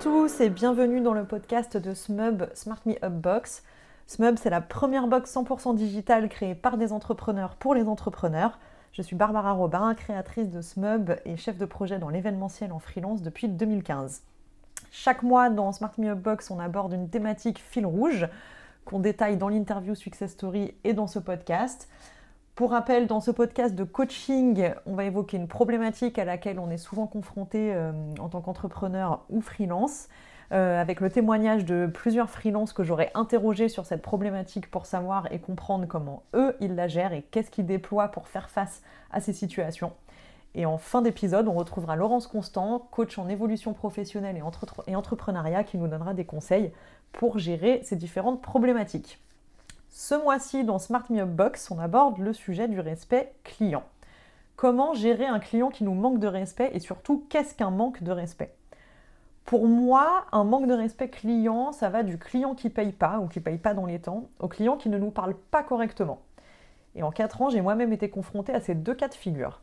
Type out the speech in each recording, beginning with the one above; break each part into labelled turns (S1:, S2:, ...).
S1: tous et bienvenue dans le podcast de Smub Smart Me Up Box. Smub, c'est la première box 100% digitale créée par des entrepreneurs pour les entrepreneurs. Je suis Barbara Robin, créatrice de Smub et chef de projet dans l'événementiel en freelance depuis 2015. Chaque mois dans Smart Me Up Box, on aborde une thématique fil rouge qu'on détaille dans l'interview Success Story et dans ce podcast. Pour rappel, dans ce podcast de coaching, on va évoquer une problématique à laquelle on est souvent confronté euh, en tant qu'entrepreneur ou freelance, euh, avec le témoignage de plusieurs freelances que j'aurais interrogés sur cette problématique pour savoir et comprendre comment eux, ils la gèrent et qu'est-ce qu'ils déploient pour faire face à ces situations. Et en fin d'épisode, on retrouvera Laurence Constant, coach en évolution professionnelle et, et entrepreneuriat, qui nous donnera des conseils pour gérer ces différentes problématiques. Ce mois-ci, dans Smart Me Up Box, on aborde le sujet du respect client. Comment gérer un client qui nous manque de respect et surtout, qu'est-ce qu'un manque de respect? Pour moi, un manque de respect client, ça va du client qui paye pas ou qui paye pas dans les temps au client qui ne nous parle pas correctement. Et en 4 ans, j'ai moi-même été confrontée à ces deux cas de figure.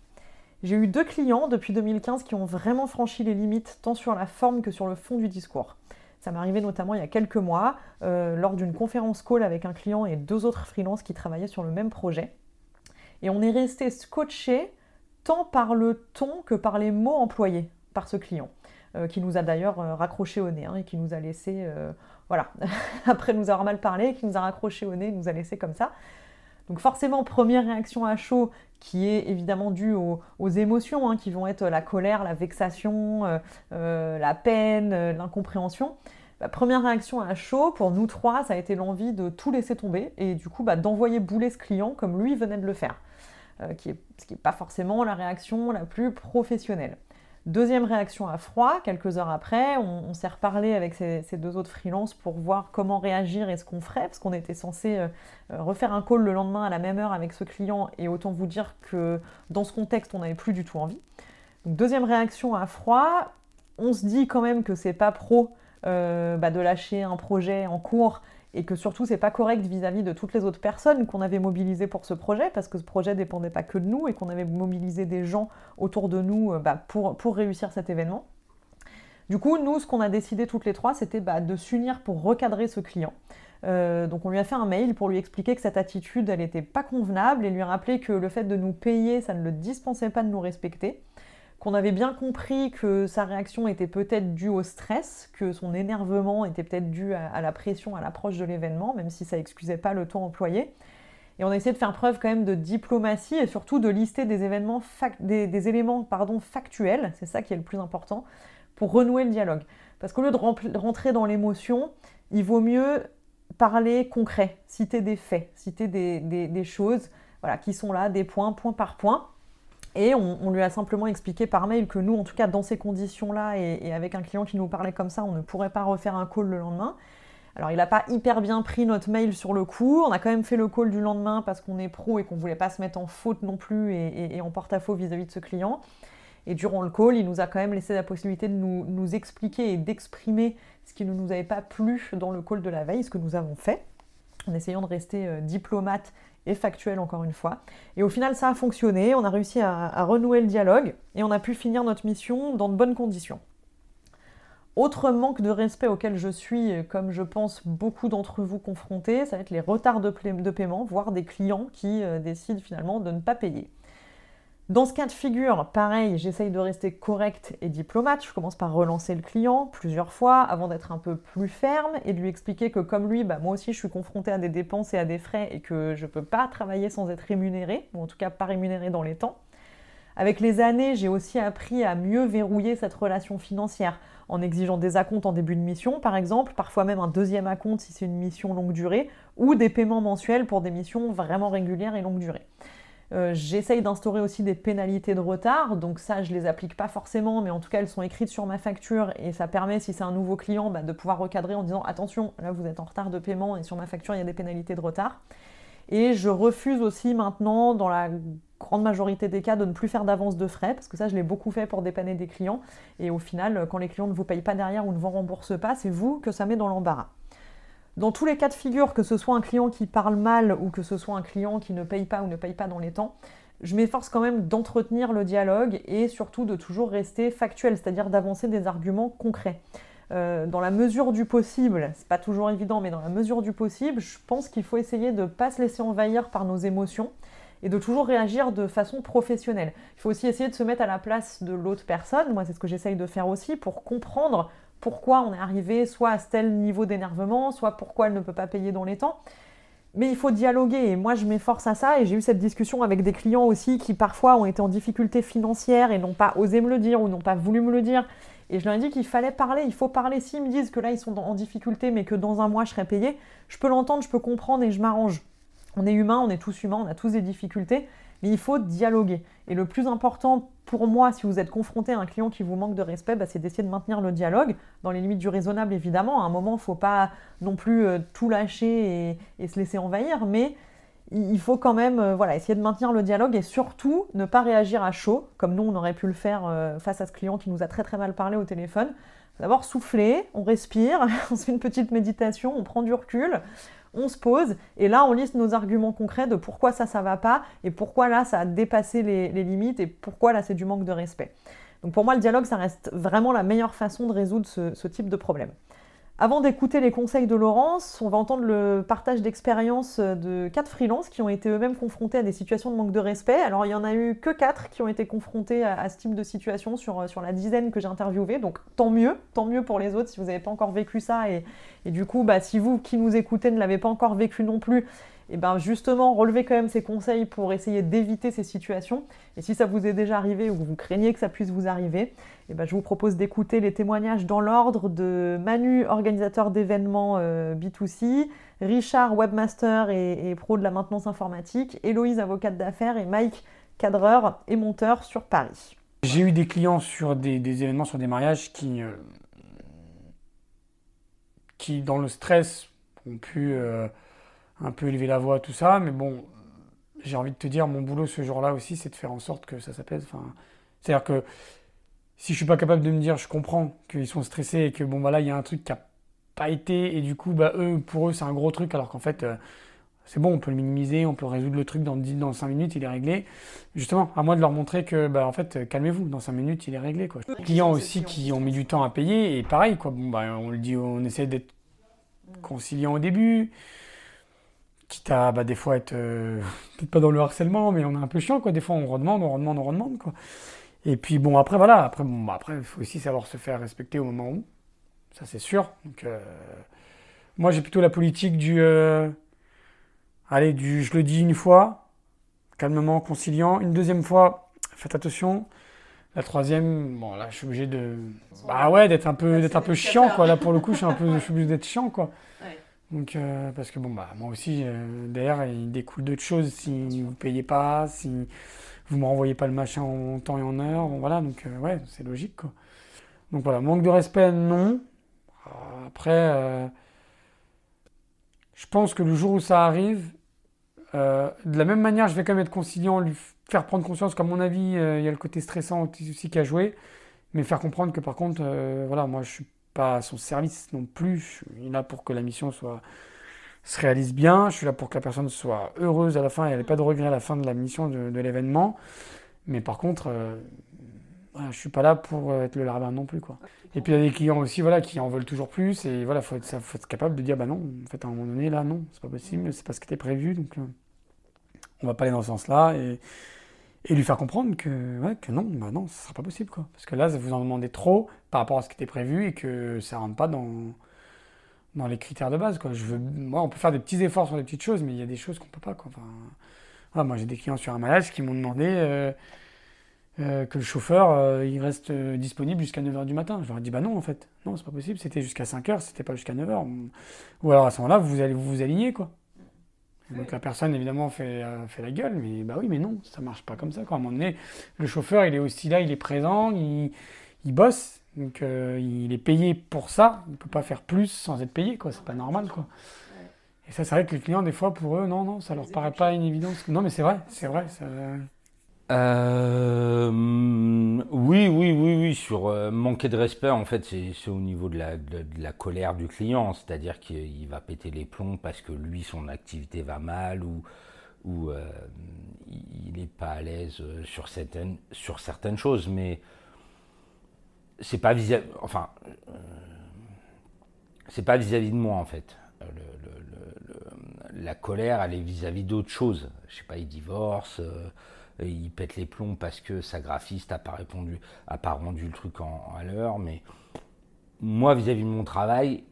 S1: J'ai eu deux clients depuis 2015 qui ont vraiment franchi les limites tant sur la forme que sur le fond du discours. Ça m'est arrivé notamment il y a quelques mois, euh, lors d'une conférence call avec un client et deux autres freelances qui travaillaient sur le même projet. Et on est resté scotché tant par le ton que par les mots employés par ce client, euh, qui nous a d'ailleurs euh, raccroché au nez hein, et qui nous a laissé, voilà, après nous avoir mal parlé, qui nous a raccroché au nez, nous a laissé comme ça. Donc forcément, première réaction à chaud qui est évidemment due aux, émotions, hein, qui vont être la colère, la vexation, la peine, l'incompréhension. La première réaction à chaud, pour nous trois, ça a été l'envie de tout laisser tomber et du coup bah, d'envoyer bouler ce client comme lui venait de le faire, euh, ce qui n'est pas forcément la réaction la plus professionnelle. Deuxième réaction à froid, quelques heures après, on, s'est reparlé avec ces, deux autres freelances pour voir comment réagir et ce qu'on ferait, parce qu'on était censé euh, euh, refaire un call le lendemain à la même heure avec ce client, et autant vous dire que dans ce contexte, on n'avait plus du tout envie. Deuxième réaction à froid, on se dit quand même que c'est pas pro euh, bah, de lâcher un projet en cours et que surtout c'est pas correct vis-à-vis de toutes les autres personnes qu'on avait mobilisées pour ce projet parce que ce projet dépendait pas que de nous et qu'on avait mobilisé des gens autour de nous euh, bah, pour, réussir cet événement. Du coup, nous, ce qu'on a décidé toutes les trois, c'était bah, de s'unir pour recadrer ce client. Euh, donc on lui a fait un mail pour lui expliquer que cette attitude, elle n'était pas convenable et lui rappeler que le fait de nous payer, ça ne le dispensait pas de nous respecter qu'on avait bien compris que sa réaction était peut-être due au stress, que son énervement était peut-être dû à, la pression à l'approche de l'événement, même si ça excusait pas le temps employé. Et on a essayé de faire preuve quand même de diplomatie et surtout de lister des, événements des, éléments pardon, factuels, c'est ça qui est le plus important, pour renouer le dialogue. Parce qu'au lieu de rentrer dans l'émotion, il vaut mieux parler concret, citer des faits, citer des, des choses voilà, qui sont là, des points, point par point. Et on, lui a simplement expliqué par mail que nous, en tout cas dans ces conditions-là, et, avec un client qui nous parlait comme ça, on ne pourrait pas refaire un call le lendemain. Alors il n'a pas hyper bien pris notre mail sur le coup, on a quand même fait le call du lendemain parce qu'on est pro et qu'on ne voulait pas se mettre en faute non plus et, en porte-à-faux vis-à-vis de ce client. Et durant le call, il nous a quand même laissé la possibilité de nous, nous expliquer et d'exprimer ce qui ne nous avait pas plu dans le call de la veille, ce que nous avons fait, en essayant de rester euh, diplomate et factuel encore une fois. Et au final, ça a fonctionné, on a réussi à, renouer le dialogue et on a pu finir notre mission dans de bonnes conditions. Autre manque de respect auquel je suis, comme je pense beaucoup d'entre vous confrontés, ça va être les retards de, de paiement, voire des clients qui euh, décident finalement de ne pas payer. Dans ce cas de figure, pareil, j'essaye de rester correct et diplomate. Je commence par relancer le client plusieurs fois avant d'être un peu plus ferme et de lui expliquer que comme lui, bah, moi aussi je suis confrontée à des dépenses et à des frais et que je ne peux pas travailler sans être rémunéré, ou en tout cas pas rémunéré dans les temps. Avec les années, j'ai aussi appris à mieux verrouiller cette relation financière en exigeant des acomptes en début de mission, par exemple, parfois même un deuxième acompte si c'est une mission longue durée, ou des paiements mensuels pour des missions vraiment régulières et longue durée. Euh, j'essaye d'instaurer aussi des pénalités de retard, donc ça je les applique pas forcément, mais en tout cas elles sont écrites sur ma facture et ça permet, si c'est un nouveau client, bah, de pouvoir recadrer en disant attention, là vous êtes en retard de paiement et sur ma facture il y a des pénalités de retard. Et je refuse aussi maintenant, dans la grande majorité des cas, de ne plus faire d'avance de frais, parce que ça je l'ai beaucoup fait pour dépanner des clients, et au final, quand les clients ne vous payent pas derrière ou ne vous remboursent pas, c'est vous que ça met dans l'embarras. Dans tous les cas de figure, que ce soit un client qui parle mal ou que ce soit un client qui ne paye pas ou ne paye pas dans les temps, je m'efforce quand même d'entretenir le dialogue et surtout de toujours rester factuel, c'est-à-dire d'avancer des arguments concrets. dans la mesure du possible, c'est pas toujours évident, mais dans la mesure du possible, je pense qu'il faut essayer de ne pas se laisser envahir par nos émotions et de toujours réagir de façon professionnelle. Il faut aussi essayer de se mettre à la place de l'autre personne, moi c'est ce que j'essaye de faire aussi, pour comprendre pourquoi on est arrivé soit à tel niveau d'énervement, soit pourquoi elle ne peut pas payer dans les temps. Mais il faut dialoguer et moi je m'efforce à ça et j'ai eu cette discussion avec des clients aussi qui parfois ont été en difficulté financière et n'ont pas osé me le dire ou n'ont pas voulu me le dire. Et je leur ai dit qu'il fallait parler, il faut parler. S'ils me disent que là ils sont en difficulté mais que dans un mois je serai payé, je peux l'entendre, je peux comprendre et je m'arrange. On est humain, on est tous humains, on a tous des difficultés, mais il faut dialoguer. Et le plus important pour moi, si vous êtes confronté à un client qui vous manque de respect, bah, c'est d'essayer de maintenir le dialogue, dans les limites du raisonnable évidemment. À un moment, il ne faut pas non plus euh, tout lâcher et, se laisser envahir, mais il faut quand même euh, essayer de maintenir le dialogue et surtout ne pas réagir à chaud, comme nous on aurait pu le faire euh, face à ce client qui nous a très très mal parlé au téléphone. D'abord souffler, on respire, on se fait une petite méditation, on prend du recul, on se pose et là on liste nos arguments concrets de pourquoi ça ça va pas et pourquoi là ça a dépassé les, limites et pourquoi là c'est du manque de respect. Donc pour moi le dialogue ça reste vraiment la meilleure façon de résoudre ce type de problème. Avant d'écouter les conseils de Laurence, on va entendre le partage d'expériences de quatre freelances qui ont été eux-mêmes confrontés à des situations de manque de respect. Alors il y en a eu que quatre qui ont été confrontés à, ce type de situation sur, sur la dizaine que j'ai interviewé, donc tant mieux, tant mieux pour les autres si vous n'avez pas encore vécu ça et, et du coup bah, si vous qui nous écoutez ne l'avez pas encore vécu non plus, et eh bien justement relevez quand même ces conseils pour essayer d'éviter ces situations. Et si ça vous est déjà arrivé ou que vous craignez que ça puisse vous arriver, et eh ben je vous propose d'écouter les témoignages dans l'ordre de Manu, organisateur d'événements euh, B2C, Richard, webmaster et, pro de la maintenance informatique, Héloïse, avocate d'affaires et Mike, cadreur et monteur sur Paris.
S2: J'ai eu des clients sur des, événements, sur des mariages qui, euh, qui dans le stress, ont pu... Euh, un peu élever la voix, tout ça. Mais bon, j'ai envie de te dire, mon boulot ce jour-là aussi, c'est de faire en sorte que ça s'apaise. Enfin, C'est-à-dire que si je suis pas capable de me dire, je comprends qu'ils sont stressés et que bon, bah là, il y a un truc qui a pas été, et du coup, bah, eux, pour eux, c'est un gros truc, alors qu'en fait, euh, c'est bon, on peut le minimiser, on peut résoudre le truc dans, 10, dans 5 minutes, il est réglé. Justement, à moi de leur montrer que, bah, en fait, calmez-vous, dans 5 minutes, il est réglé. Quoi. Les clients aussi qui ont mis du temps à payer, et pareil, quoi, bon, bah, on le dit, on essaie d'être conciliant au début quitte à bah, des fois être euh, peut-être pas dans le harcèlement mais on est un peu chiant quoi. Des fois on redemande on redemande on redemande quoi. Et puis bon après voilà. Après bon bah, après il faut aussi savoir se faire respecter au moment où. Ça c'est sûr. Donc euh, moi j'ai plutôt la politique du euh, allez du je le dis une fois calmement conciliant. Une deuxième fois faites attention. La troisième bon là je suis obligé de bah ouais d'être un peu d'être un peu chiant quoi. Là pour le coup je suis un peu je suis obligé d'être chiant quoi donc, euh, parce que bon, bah, moi aussi, euh, derrière, il découle d'autres choses. Si vous ne payez pas, si vous ne me renvoyez pas le machin en temps et en heure, bon, voilà, donc euh, ouais, c'est logique, quoi. Donc voilà, manque de respect, non. Après, je pense que le jour où ça arrive, de la même manière, je vais quand même être conciliant, lui faire prendre conscience qu'à mon avis, il y a le côté stressant aussi qui a joué, mais faire comprendre que par contre, voilà, moi je suis pas à son service non plus. Je suis là pour que la mission soit, se réalise bien. Je suis là pour que la personne soit heureuse à la fin et elle n'ait pas de regret à la fin de la mission de, l'événement. Mais par contre, euh, je suis pas là pour euh, être le larbin non plus. Quoi. Et puis il y a des clients aussi voilà, qui en veulent toujours plus. Et voilà, il faut, être capable de dire bah non, en fait, à un moment donné, là, non, c'est pas possible, c'est pas ce qui était prévu. Donc, euh, on va pas aller dans ce sens-là. Et, et lui faire comprendre que, non, bah non, ce sera pas possible. Quoi. Parce que là, vous en demandez trop par rapport à ce qui était prévu et que ça rentre pas dans, dans les critères de base. Quoi. Moi, on peut faire des petits efforts sur des petites choses, mais il y a des choses qu'on peut pas. Quoi. Enfin, moi, j'ai des clients sur un mariage qui m'ont demandé euh, euh, que le chauffeur euh, il reste disponible jusqu'à 9h du matin. Je leur ai dit, bah non, en fait, non, c'est pas possible, c'était jusqu'à 5h, c'était pas jusqu'à 9h. Ou alors à ce moment-là, vous allez vous, vous aligner. Quoi. Donc la personne évidemment fait, euh, fait la gueule, mais bah oui, mais non, ça marche pas comme ça. Quoi. À un moment donné, le chauffeur il est aussi là, il est présent, il, il bosse, donc euh, il est payé pour ça. Il peut pas faire plus sans être payé, quoi. C'est pas normal, quoi. Et ça, c'est vrai que les clients, des fois, pour eux, non, non, ça leur paraît pas une évidence. Non, mais c'est vrai, c'est vrai. Ça...
S3: Euh, oui, oui, oui, oui. Sur euh, manquer de respect, en fait, c'est au niveau de la, colère du client. C'est-à-dire qu'il va péter les plombs parce que lui, son activité va mal ou, euh, il n'est pas à l'aise sur certaines, choses. Mais c'est pas visible. Enfin, c'est pas vis-à-vis de moi en fait. la colère, elle est vis-à-vis d'autres choses. Je sais pas, il divorce, il pète les plombs parce que sa graphiste a pas répondu, a pas rendu le truc en, à l'heure. Mais moi, vis-à-vis de mon travail,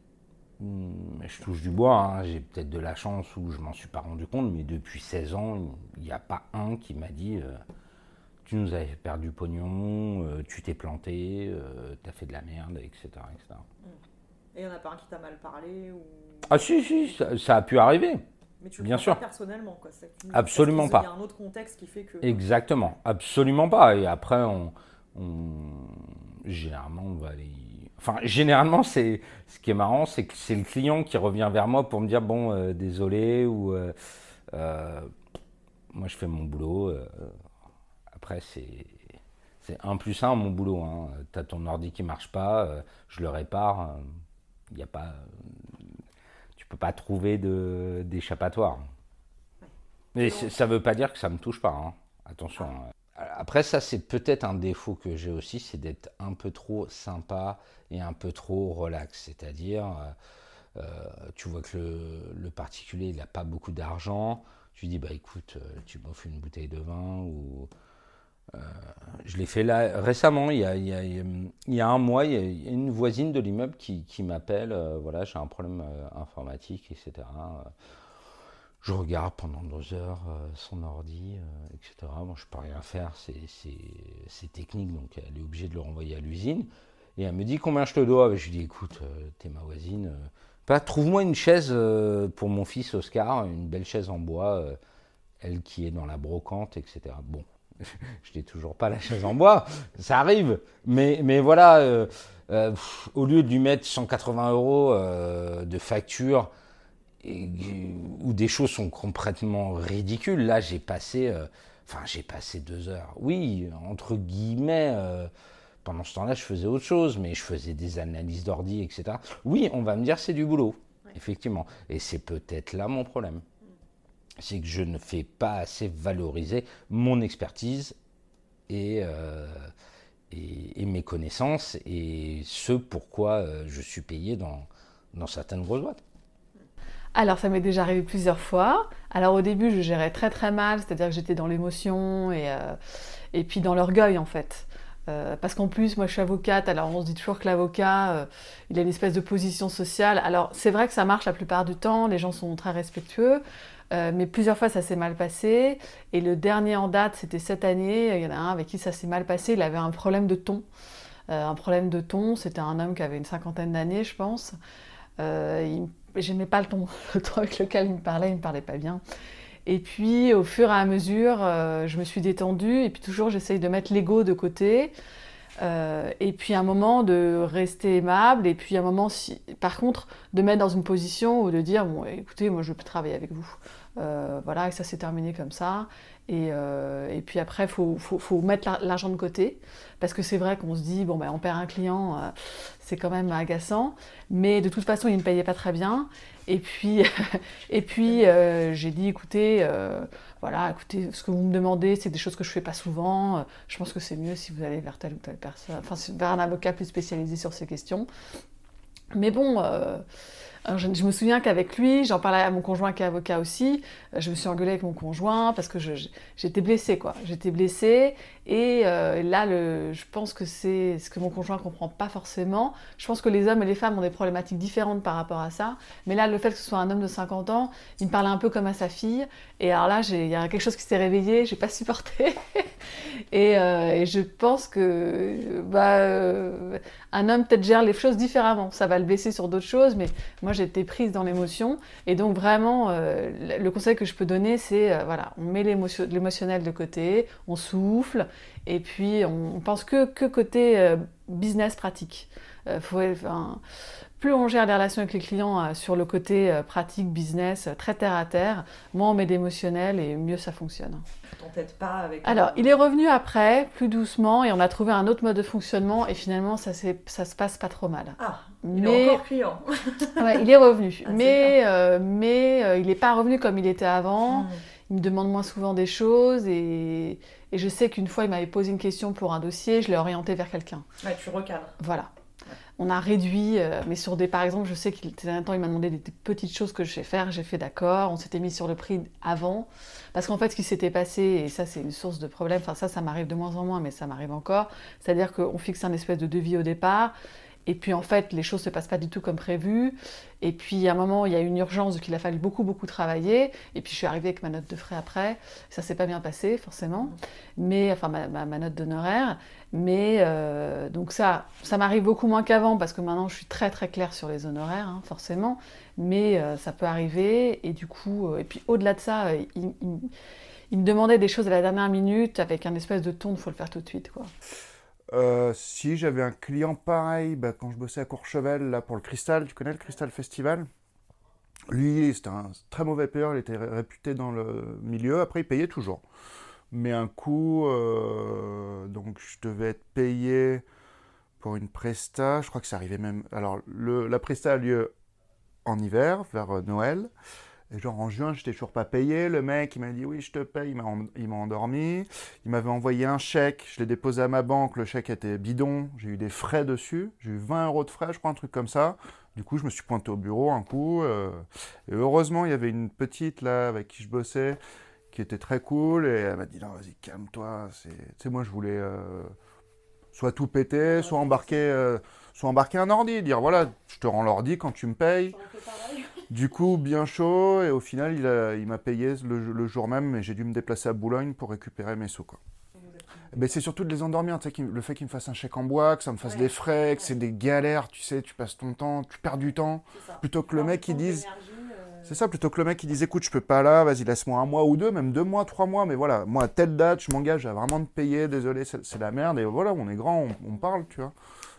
S3: hmm, je touche du bois. Hein. J'ai peut-être de la chance où je m'en suis pas rendu compte, mais depuis 16 ans, il n'y a pas un qui m'a dit. Euh, tu nous avais perdu pognon, euh, tu t'es planté, tu as fait de la merde, etc. etc.
S4: Et il n'y en a pas un qui t'a mal parlé ou...
S3: Ah si, si, ça, a pu arriver.
S4: Mais tu le
S3: Bien sûr.
S4: pas personnellement, quoi.
S3: Absolument pas.
S4: Il y a un autre contexte qui fait que...
S3: Exactement, absolument pas. Et après, on, généralement, on va aller... Enfin, généralement, c'est ce qui est marrant, c'est que c'est le client qui revient vers moi pour me dire, bon, euh, désolé, ou... Euh, euh, moi, je fais mon boulot. après, c'est... C'est 1 plus 1 mon boulot. Hein. Tu as ton ordi qui marche pas, je le répare il a pas, tu peux pas trouver d'échappatoire. Mais ça ne veut pas dire que ça me touche pas. Hein. Attention. Hein. Après, ça, c'est peut-être un défaut que j'ai aussi, c'est d'être un peu trop sympa et un peu trop relax. C'est-à-dire, euh, euh, tu vois que le, particulier, il n'a pas beaucoup d'argent. Tu dis, bah écoute, euh, tu m'offres une bouteille de vin ou je l'ai fait là récemment, il y, a, un mois, il y a une voisine de l'immeuble qui, m'appelle, euh, voilà, j'ai un problème euh, informatique, etc. Je regarde pendant deux heures son ordi, etc. Bon, je peux rien faire, c'est technique, donc elle est obligée de le renvoyer à l'usine. Et elle me dit combien je te dois? Je lui dis écoute, t'es ma voisine. Trouve-moi une chaise pour mon fils Oscar, une belle chaise en bois, elle qui est dans la brocante, etc. Bon, je n'ai toujours pas la chaise en bois, ça arrive. Mais, mais voilà, euh, euh, au lieu de lui mettre 180 euros euh, de facture, où des choses sont complètement ridicules, là j'ai passé, enfin j'ai passé deux heures. Oui, entre guillemets, pendant ce temps-là je faisais autre chose, mais je faisais des analyses d'ordi, etc. Oui, on va me dire c'est du boulot, effectivement. Et c'est peut-être là mon problème c'est que je ne fais pas assez valoriser mon expertise et, euh, et, mes connaissances et ce pourquoi euh, je suis payé dans, dans certaines grosses boîtes.
S4: Alors ça m'est déjà arrivé plusieurs fois. Alors au début je gérais très très mal, c'est-à-dire que j'étais dans l'émotion et, euh, et puis dans l'orgueil en fait. parce qu'en plus, moi je suis avocate, alors on se dit toujours que l'avocat, il a une espèce de position sociale. Alors c'est vrai que ça marche la plupart du temps, les gens sont très respectueux, euh, mais plusieurs fois, ça s'est mal passé. Et le dernier en date, c'était cette année. Il y en a un avec qui ça s'est mal passé. Il avait un problème de ton. Euh, un problème de ton. C'était un homme qui avait une cinquantaine d'années, je pense. Euh, J'aimais pas le ton. Le ton avec lequel il me parlait, il me parlait pas bien. Et puis, au fur et à mesure, euh, je me suis détendue. Et puis, toujours, j'essaye de mettre l'ego de côté. Euh, et puis un moment de rester aimable, et puis un moment, si, par contre, de mettre dans une position où de dire bon, écoutez, moi je peux travailler avec vous. Euh, voilà, et ça s'est terminé comme ça. Et, euh, et puis après, il faut, faut, mettre l'argent de côté, parce que c'est vrai qu'on se dit bon, ben, on perd un client, c'est quand même agaçant, mais de toute façon, il ne payait pas très bien. Et puis, et puis j'ai dit écoutez, voilà, écoutez, ce que vous me demandez, c'est des choses que je ne fais pas souvent. Euh, je pense que c'est mieux si vous allez vers telle ou telle personne, enfin, vers un avocat plus spécialisé sur ces questions. Mais bon, je, me souviens qu'avec lui, j'en parlais à mon conjoint qui est avocat aussi, euh, je me suis engueulée avec mon conjoint parce que j'étais blessée, quoi. J'étais blessée et euh, là, je pense que c'est ce que mon conjoint comprend pas forcément. Je pense que les hommes et les femmes ont des problématiques différentes par rapport à ça. Mais là, le fait que ce soit un homme de 50 ans, il me parlait un peu comme à sa fille. Et alors là, il y a quelque chose qui s'est réveillé, j'ai pas supporté. et, euh, et, je pense que bah, un homme peut-être gère les choses différemment. Ça va le blesser sur d'autres choses, mais moi j'étais prise dans l'émotion. Et donc vraiment, euh, le conseil que je peux donner, c'est euh, voilà, on met l'émotionnel de côté, on souffle, et puis on, pense que, côté euh, business pratique. Faut, plus on gère les relations avec les clients sur le côté pratique, business, très terre à terre, moins on met d'émotionnel et mieux ça fonctionne. pas avec. Alors, il est revenu après, plus doucement, et on a trouvé un autre mode de fonctionnement, et finalement, ça, ça se passe pas trop mal.
S1: Ah, il mais... est encore client.
S4: ouais, il est revenu. Ah, mais euh, mais euh, il n'est pas revenu comme il était avant. Hmm. Il me demande moins souvent des choses et, et je sais qu'une fois il m'avait posé une question pour un dossier, je l'ai orienté vers quelqu'un.
S1: Ouais, tu recadres.
S4: Voilà. On a réduit, euh, mais sur des, par exemple, je sais qu'il un temps, il m'a demandé des, petites choses que je sais faire. J'ai fait d'accord. On s'était mis sur le prix avant, parce qu'en fait, ce qui s'était passé, et ça, c'est une source de problème. Enfin, ça, ça m'arrive de moins en moins, mais ça m'arrive encore. C'est-à-dire qu'on fixe un espèce de devis au départ. Et puis en fait, les choses ne se passent pas du tout comme prévu. Et puis à un moment, il y a une urgence qu'il a fallu beaucoup, beaucoup travailler. Et puis je suis arrivée avec ma note de frais après. Ça s'est pas bien passé, forcément. Mais, enfin, ma, note d'honoraire. Mais euh, donc ça, ça m'arrive beaucoup moins qu'avant parce que maintenant je suis très, très claire sur les honoraires, hein, forcément. Mais euh, ça peut arriver. Et du coup, euh, et puis au-delà de ça, il, il, me demandait des choses à la dernière minute avec un espèce de ton, il faut le faire tout de suite, quoi.
S5: Euh, si j'avais un client pareil, bah, quand je bossais à Courchevel là, pour le Cristal, tu connais le Cristal Festival? Lui, c'était un très mauvais payeur, il était réputé dans le milieu, après il payait toujours. Mais un coup, euh, donc je devais être payé pour une presta, je crois que ça arrivait même... Alors la presta a lieu en hiver, vers euh, Noël. Et genre en juin, j'étais toujours pas payé. Le mec, il m'a dit oui, je te paye. Il m'a endormi. Il m'avait envoyé un chèque. Je l'ai déposé à ma banque. Le chèque était bidon. J'ai eu des frais dessus. J'ai eu 20 euros de frais, je crois, un truc comme ça. Du coup, je me suis pointé au bureau un coup. Euh, et heureusement, il y avait une petite là avec qui je bossais qui était très cool. Et elle m'a dit non, vas-y, calme-toi. Tu sais, moi, je voulais euh, soit tout péter, soit embarquer, euh, soit embarquer un ordi. Dire voilà, je te rends l'ordi quand tu me payes. Du coup, bien chaud, et au final, il, m'a payé le, jour même, mais j'ai dû me déplacer à Boulogne pour récupérer mes sous. Quoi. Ben, c'est surtout de les endormir, le fait qu'il me fasse un chèque en bois, que ça me fasse des frais, que c'est des galères, tu sais, tu passes ton temps, tu perds du temps, plutôt que le mec qui dise... Euh, c'est ça, plutôt que le mec qui dise écoute, je peux pas là, vas-y, laisse-moi un mois ou deux, même deux mois, trois mois, mais voilà, moi à telle date, je m'engage à vraiment te payer, désolé, c'est la merde, et voilà, on est grand, on parle, tu vois.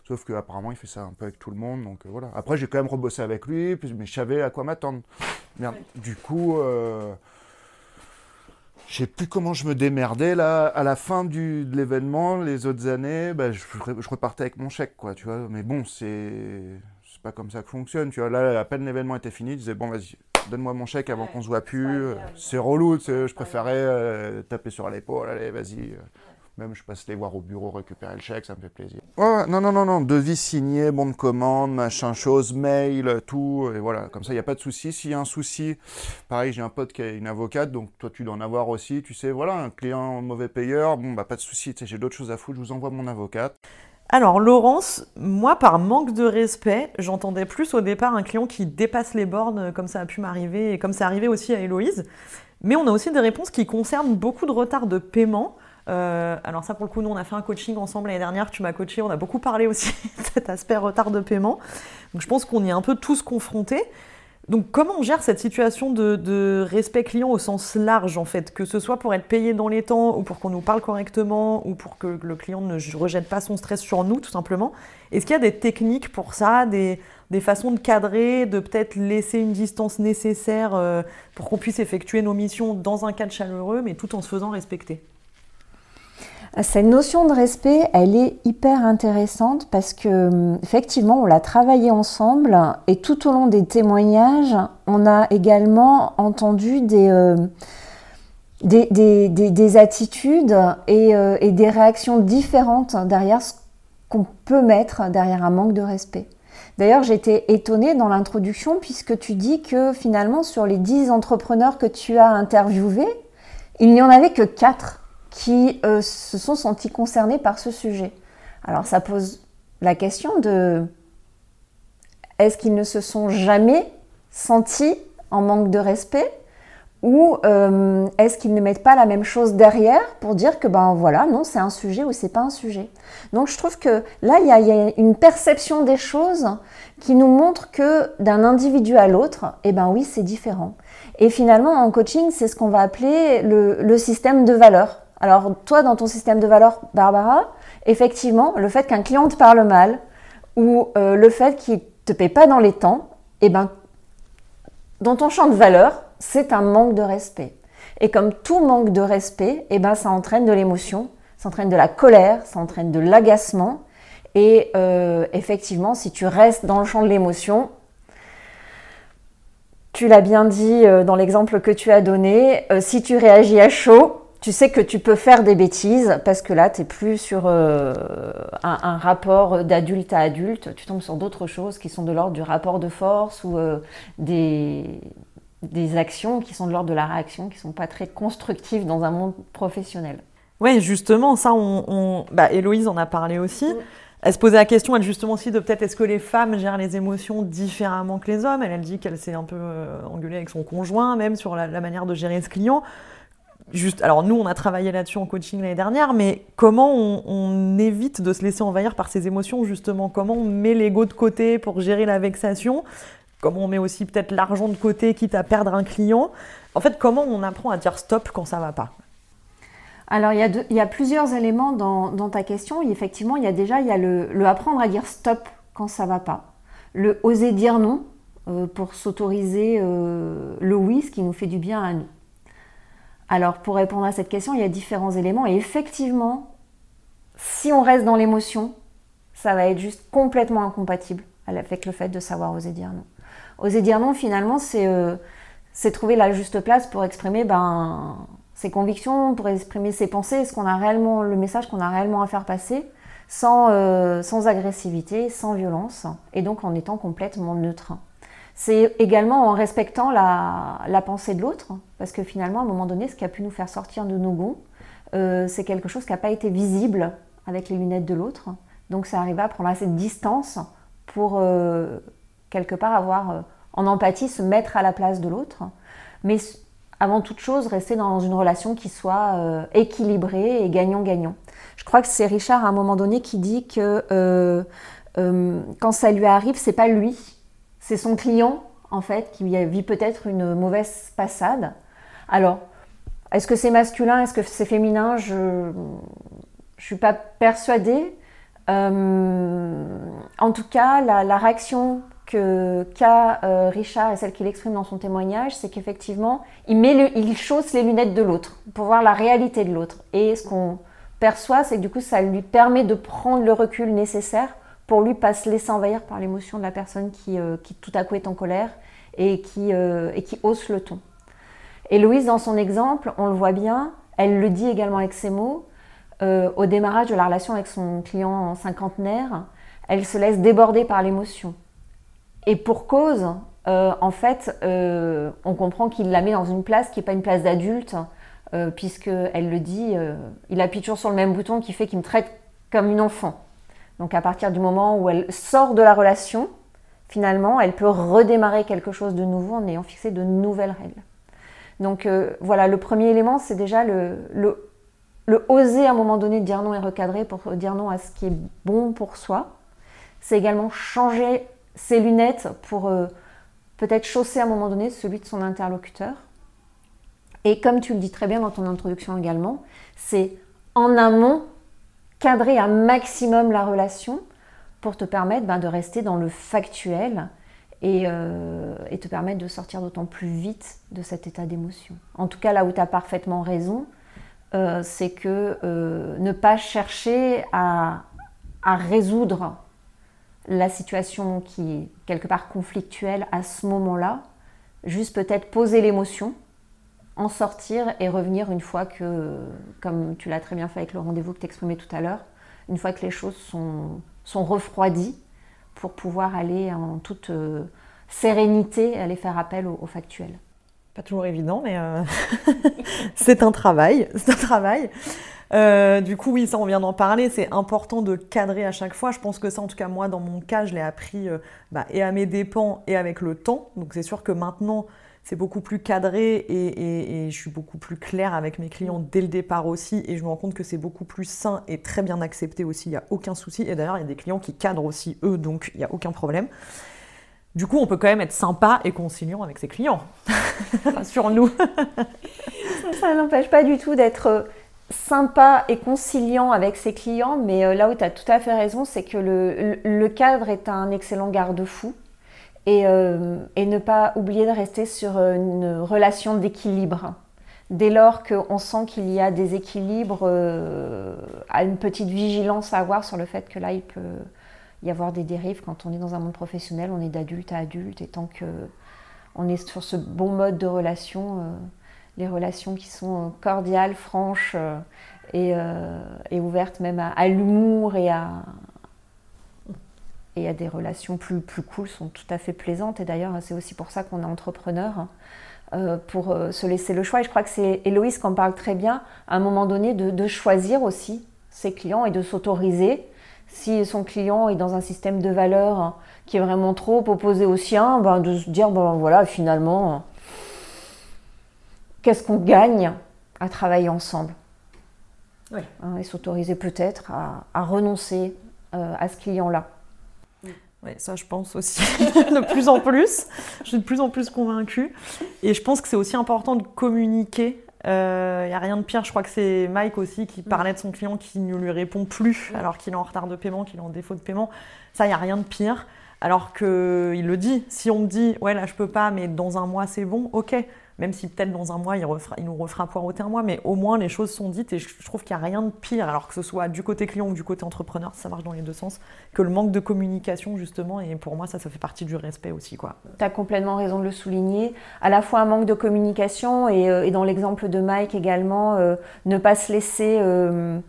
S5: Sauf qu'apparemment, il fait ça un peu avec tout le monde. Donc euh, voilà. Après, j'ai quand même rebossé avec lui, mais je savais à quoi m'attendre. Du coup, euh, je sais plus comment je me démerdais là. À la fin du, de l'événement, les autres années, bah, je, repartais avec mon chèque, quoi, tu vois. Mais bon, c'est c'est pas comme ça que fonctionne, tu vois. Là, à peine l'événement était fini, je disais bon, vas-y, donne-moi mon chèque avant qu'on se voit plus. C'est relou, je préférais euh, taper sur l'épaule, allez, vas-y. Même je passe les voir au bureau récupérer le chèque, ça me fait plaisir. Non, non, non, non, devis signé, bon de commande, machin chose, mail, tout, et voilà, comme ça, il n'y a pas de souci. S'il y a un souci, pareil, j'ai un pote qui est une avocate, donc toi, tu dois en avoir aussi, tu sais, voilà, un client mauvais payeur, bon, bah, pas de souci, j'ai d'autres choses à foutre, je vous envoie mon avocate.
S1: Alors, Laurence, moi, par manque de respect, j'entendais plus au départ un client qui dépasse les bornes, comme ça a pu m'arriver, et comme ça arrivé aussi à Héloïse. Mais on a aussi des réponses qui concernent beaucoup de retard de paiement. Euh, alors ça pour le coup, nous on a fait un coaching ensemble l'année dernière, tu m'as coaché, on a beaucoup parlé aussi de cet aspect retard de paiement. Donc je pense qu'on y est un peu tous confrontés. Donc comment on gère cette situation de, respect client au sens large en fait, que ce soit pour être payé dans les temps ou pour qu'on nous parle correctement ou pour que le client ne rejette pas son stress sur nous tout simplement. Est-ce qu'il y a des techniques pour ça, des, façons de cadrer, de peut-être laisser une distance nécessaire euh, pour qu'on puisse effectuer nos missions dans un cadre chaleureux mais tout en se faisant respecter?
S6: Cette notion de respect, elle est hyper intéressante parce que hum, effectivement, on l'a travaillé ensemble et tout au long des témoignages, on a également entendu des, euh, des, attitudes euh, et, des réactions différentes derrière ce qu'on peut mettre derrière un manque de respect. D'ailleurs, j'étais étonnée dans l'introduction puisque tu dis que finalement, sur les 10 entrepreneurs que tu as interviewés, il n'y en avait que 4 qui euh, se sont sentis concernés par ce sujet. Alors ça pose la question de est-ce qu'ils ne se sont jamais sentis en manque de respect ou euh, est-ce qu'ils ne mettent pas la même chose derrière pour dire que ben voilà non c'est un sujet ou c'est pas un sujet? Donc je trouve que là il y, a, une perception des choses qui nous montre que d'un individu à l'autre eh ben oui c'est différent. Et finalement en coaching c'est ce qu'on va appeler le, le système de valeurs alors toi, dans ton système de valeurs, Barbara, effectivement, le fait qu'un client te parle mal ou euh, le fait qu'il te paie pas dans les temps, eh ben, dans ton champ de valeurs, c'est un manque de respect. Et comme tout manque de respect, eh ben, ça entraîne de l'émotion, ça entraîne de la colère, ça entraîne de l'agacement. Et euh, effectivement, si tu restes dans le champ de l'émotion, tu l'as bien dit euh, dans l'exemple que tu as donné, si tu réagis à chaud, tu sais que tu peux faire des bêtises parce que là, tu n'es plus sur euh, un, rapport d'adulte à adulte, tu tombes sur d'autres choses qui sont de l'ordre du rapport de force ou euh, des, des actions qui sont de l'ordre de la réaction, qui ne sont pas très constructives dans un monde professionnel.
S1: Oui, justement, ça, on, Bah, Héloïse en a parlé aussi. Elle se posait la question, elle justement aussi, de peut-être est-ce que les femmes gèrent les émotions différemment que les hommes? Elle, elle dit qu'elle s'est un peu euh, engueulée avec son conjoint, même sur la, manière de gérer ce client. Alors nous, on a travaillé là-dessus en coaching l'année dernière, mais comment on, évite de se laisser envahir par ces émotions, justement? Comment on met l'ego de côté pour gérer la vexation? Comment on met aussi peut-être l'argent de côté, quitte à perdre un client? En fait, comment on apprend à dire stop quand ça va pas?
S6: Alors, il y, a plusieurs éléments dans, ta question. effectivement, il y a déjà il y a le, apprendre à dire stop quand ça va pas. Le oser dire non euh, pour s'autoriser euh, le oui, ce qui nous fait du bien à nous. Alors, pour répondre à cette question, il y a différents éléments. Et effectivement, si on reste dans l'émotion, ça va être juste complètement incompatible avec le fait de savoir oser dire non. Oser dire non, finalement, c'est euh, trouver la juste place pour exprimer ben, ses convictions, pour exprimer ses pensées, ce qu'on a réellement, le message qu'on a réellement à faire passer, sans, euh, sans agressivité, sans violence, et donc en étant complètement neutre. C'est également en respectant la, pensée de l'autre, parce que finalement, à un moment donné, ce qui a pu nous faire sortir de nos gonds, euh, c'est quelque chose qui n'a pas été visible avec les lunettes de l'autre. Donc ça arrive à prendre assez de distance pour euh, quelque part avoir en empathie, se mettre à la place de l'autre. Mais avant toute chose, rester dans une relation qui soit euh, équilibrée et gagnant-gagnant. Je crois que c'est Richard à un moment donné qui dit que euh, euh, quand ça lui arrive, c'est pas lui, c'est son client en fait qui vit peut-être une mauvaise passade. Alors, est-ce que c'est masculin, est-ce que c'est féminin? Je ne suis pas persuadée. en tout cas, la, la réaction que qu'a euh, Richard et celle qu'il exprime dans son témoignage, c'est qu'effectivement, il, met il chausse les lunettes de l'autre pour voir la réalité de l'autre. Et ce qu'on perçoit, c'est que du coup, ça lui permet de prendre le recul nécessaire pour lui pas se laisser envahir par l'émotion de la personne qui, euh, qui, tout à coup est en colère et qui, euh, et qui hausse le ton. Et Louise, dans son exemple, on le voit bien, elle le dit également avec ses mots, au démarrage de la relation avec son client cinquantenaire, elle se laisse déborder par l'émotion. Et pour cause, euh, en fait, euh, on comprend qu'il la met dans une place qui n'est pas une place d'adulte, euh, puisqu'elle le dit, il appuie toujours sur le même bouton qui fait qu'il me traite comme une enfant. Donc à partir du moment où elle sort de la relation, finalement, elle peut redémarrer quelque chose de nouveau en ayant fixé de nouvelles règles. Donc voilà, le premier élément, c'est déjà le, oser à un moment donné dire non et recadrer pour dire non à ce qui est bon pour soi. C'est également changer ses lunettes pour euh, peut-être chausser à un moment donné celui de son interlocuteur. Et comme tu le dis très bien dans ton introduction également, c'est en amont cadrer un maximum la relation pour te permettre ben, de rester dans le factuel euh, et, te permettre de sortir d'autant plus vite de cet état d'émotion. En tout cas, là où tu as parfaitement raison, euh, c'est que ne pas chercher à, à résoudre la situation qui est quelque part conflictuelle à ce moment-là, juste peut-être poser l'émotion, en sortir et revenir une fois que, comme tu l'as très bien fait avec le rendez-vous que tu exprimais tout à l'heure, une fois que les choses sont, sont refroidies pour pouvoir aller en toute euh, sérénité aller faire appel au, factuel.
S1: Pas toujours évident, mais euh, c'est un travail. C'est un travail. Euh, du coup, oui, ça, on vient d'en parler. C'est important de cadrer à chaque fois. Je pense que ça, en tout cas, moi, dans mon cas, je l'ai appris bah, et à mes dépens et avec le temps. Donc, c'est sûr que maintenant, c'est beaucoup plus cadré et, je suis beaucoup plus claire avec mes clients dès le départ aussi. Et je me rends compte que c'est beaucoup plus sain et très bien accepté aussi. Il n'y a aucun souci. Et d'ailleurs, il y a des clients qui cadrent aussi, eux, donc il n'y a aucun problème. Du coup, on peut quand même être sympa et conciliant avec ses clients. Sur nous.
S6: ça n'empêche pas du tout d'être sympa et conciliant avec ses clients, mais euh, là où tu as tout à fait raison, c'est que le, cadre est un excellent garde-fou euh, et, ne pas oublier de rester sur une relation d'équilibre. Dès lors qu'on sent qu'il y a des équilibres, euh, à une petite vigilance à avoir sur le fait que là, il peut y avoir des dérives quand on est dans un monde professionnel, on est d'adulte à adulte, et tant qu'on est sur ce bon mode de relation, les relations qui sont cordiales, franches et, ouvertes même à, l'humour et à, et à des relations plus, plus cool sont tout à fait plaisantes. Et d'ailleurs, c'est aussi pour ça qu'on est entrepreneur. Hein, pour se laisser le choix. Et je crois que c'est Héloïse qui en parle très bien, à un moment donné, de choisir aussi ses clients et de s'autoriser si son client est dans un système de valeurs qui est vraiment trop opposé au sien, ben de se dire, ben voilà, finalement, qu'est-ce qu'on gagne à travailler ensemble? Hein, Et s'autoriser peut-être à, renoncer euh, à ce client-là.
S1: Oui, ça je pense aussi de plus en plus. Je suis de plus en plus convaincue. Et je pense que c'est aussi important de communiquer il euh, n'y a rien de pire, je crois que c'est Mike aussi qui mm. parlait de son client qui ne lui répond plus mm. alors qu'il est en retard de paiement, qu'il est en défaut de paiement. Ça, il n'y a rien de pire. Alors qu'il le dit, si on me dit, ouais là je peux pas, mais dans un mois c'est bon, ok même si peut-être dans un mois, il, nous refera poireauter un mois, mais au moins les choses sont dites et je, trouve qu'il n'y a rien de pire, alors que ce soit du côté client ou du côté entrepreneur, ça marche dans les deux sens, que le manque de communication justement, et pour moi ça, ça fait partie du respect aussi.
S6: Tu as complètement raison de le souligner, à la fois un manque de communication et, euh, dans l'exemple de Mike également, euh, ne pas se laisser... Euh,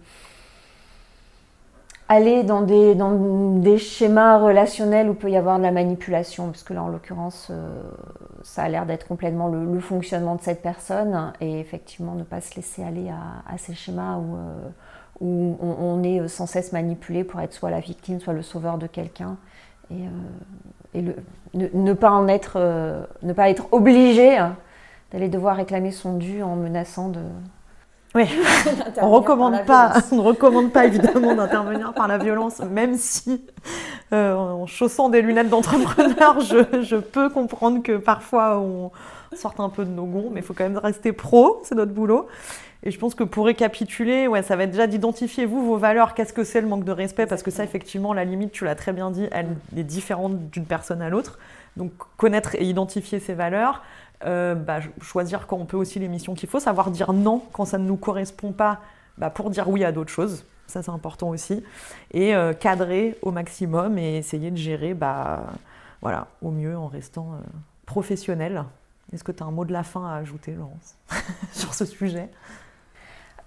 S6: aller dans des, schémas relationnels où peut y avoir de la manipulation, parce que là, en l'occurrence, euh, ça a l'air d'être complètement le, fonctionnement de cette personne, et effectivement, ne pas se laisser aller à, ces schémas où, euh, on, est sans cesse manipulé pour être soit la victime, soit le sauveur de quelqu'un, et, euh, le, ne, pas en être, ne pas être obligé d'aller devoir réclamer son dû en menaçant de,
S1: oui, on recommande pas, on ne recommande pas évidemment d'intervenir par la violence, même si euh, en chaussant des lunettes d'entrepreneur, je, peux comprendre que parfois on sorte un peu de nos gonds, mais il faut quand même rester pro, c'est notre boulot. Et je pense que pour récapituler, ouais, ça va être déjà d'identifier vous vos valeurs, qu'est-ce que c'est le manque de respect, parce que ça effectivement, la limite, tu l'as très bien dit, elle est différente d'une personne à l'autre. Donc connaître et identifier ses valeurs, euh, bah, choisir quand on peut aussi les missions qu'il faut, savoir dire non quand ça ne nous correspond pas bah, pour dire oui à d'autres choses. Ça, c'est important aussi. Et euh, cadrer au maximum et essayer de gérer bah, voilà, au mieux en restant euh, professionnel. Est-ce que tu as un mot de la fin à ajouter, Laurence, sur ce sujet?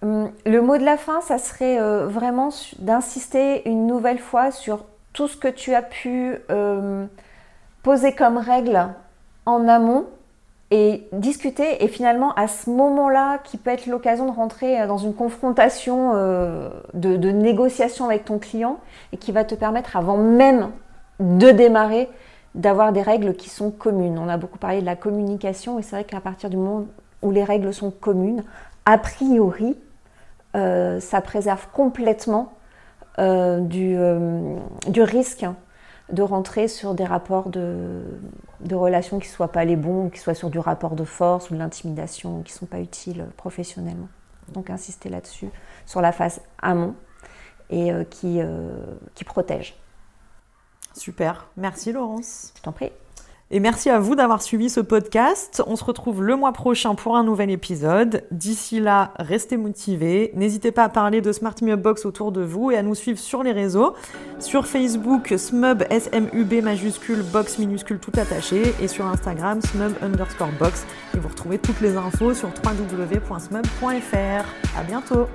S6: Hum, Le mot de la fin, ça serait vraiment d'insister une nouvelle fois sur tout ce que tu as pu poser comme règle en amont et discuter et finalement à ce moment-là qui peut être l'occasion de rentrer euh, dans une confrontation euh, de, négociation avec ton client et qui va te permettre avant même de démarrer d'avoir des règles qui sont communes. On a beaucoup parlé de la communication et c'est vrai qu'à partir du moment où les règles sont communes, a priori, euh, ça préserve complètement du, du risque de rentrer sur des rapports de, relations qui ne soient pas les bons, qui soient sur du rapport de force ou de l'intimidation, qui ne sont pas utiles professionnellement. Donc insister là-dessus, sur la phase amont, et euh, qui, euh, qui protège.
S1: Super, merci Laurence.
S6: Je t'en prie.
S1: Et merci à vous d'avoir suivi ce podcast. On se retrouve le mois prochain pour un nouvel épisode. D'ici là, restez motivés. N'hésitez pas à parler de Smart Box autour de vous et à nous suivre sur les réseaux. Sur Facebook, SMUB, S-M-U-B majuscule, box minuscule tout attaché. Et sur Instagram, SMUB underscore box. Et vous retrouvez toutes les infos sur www.smub.fr. À bientôt!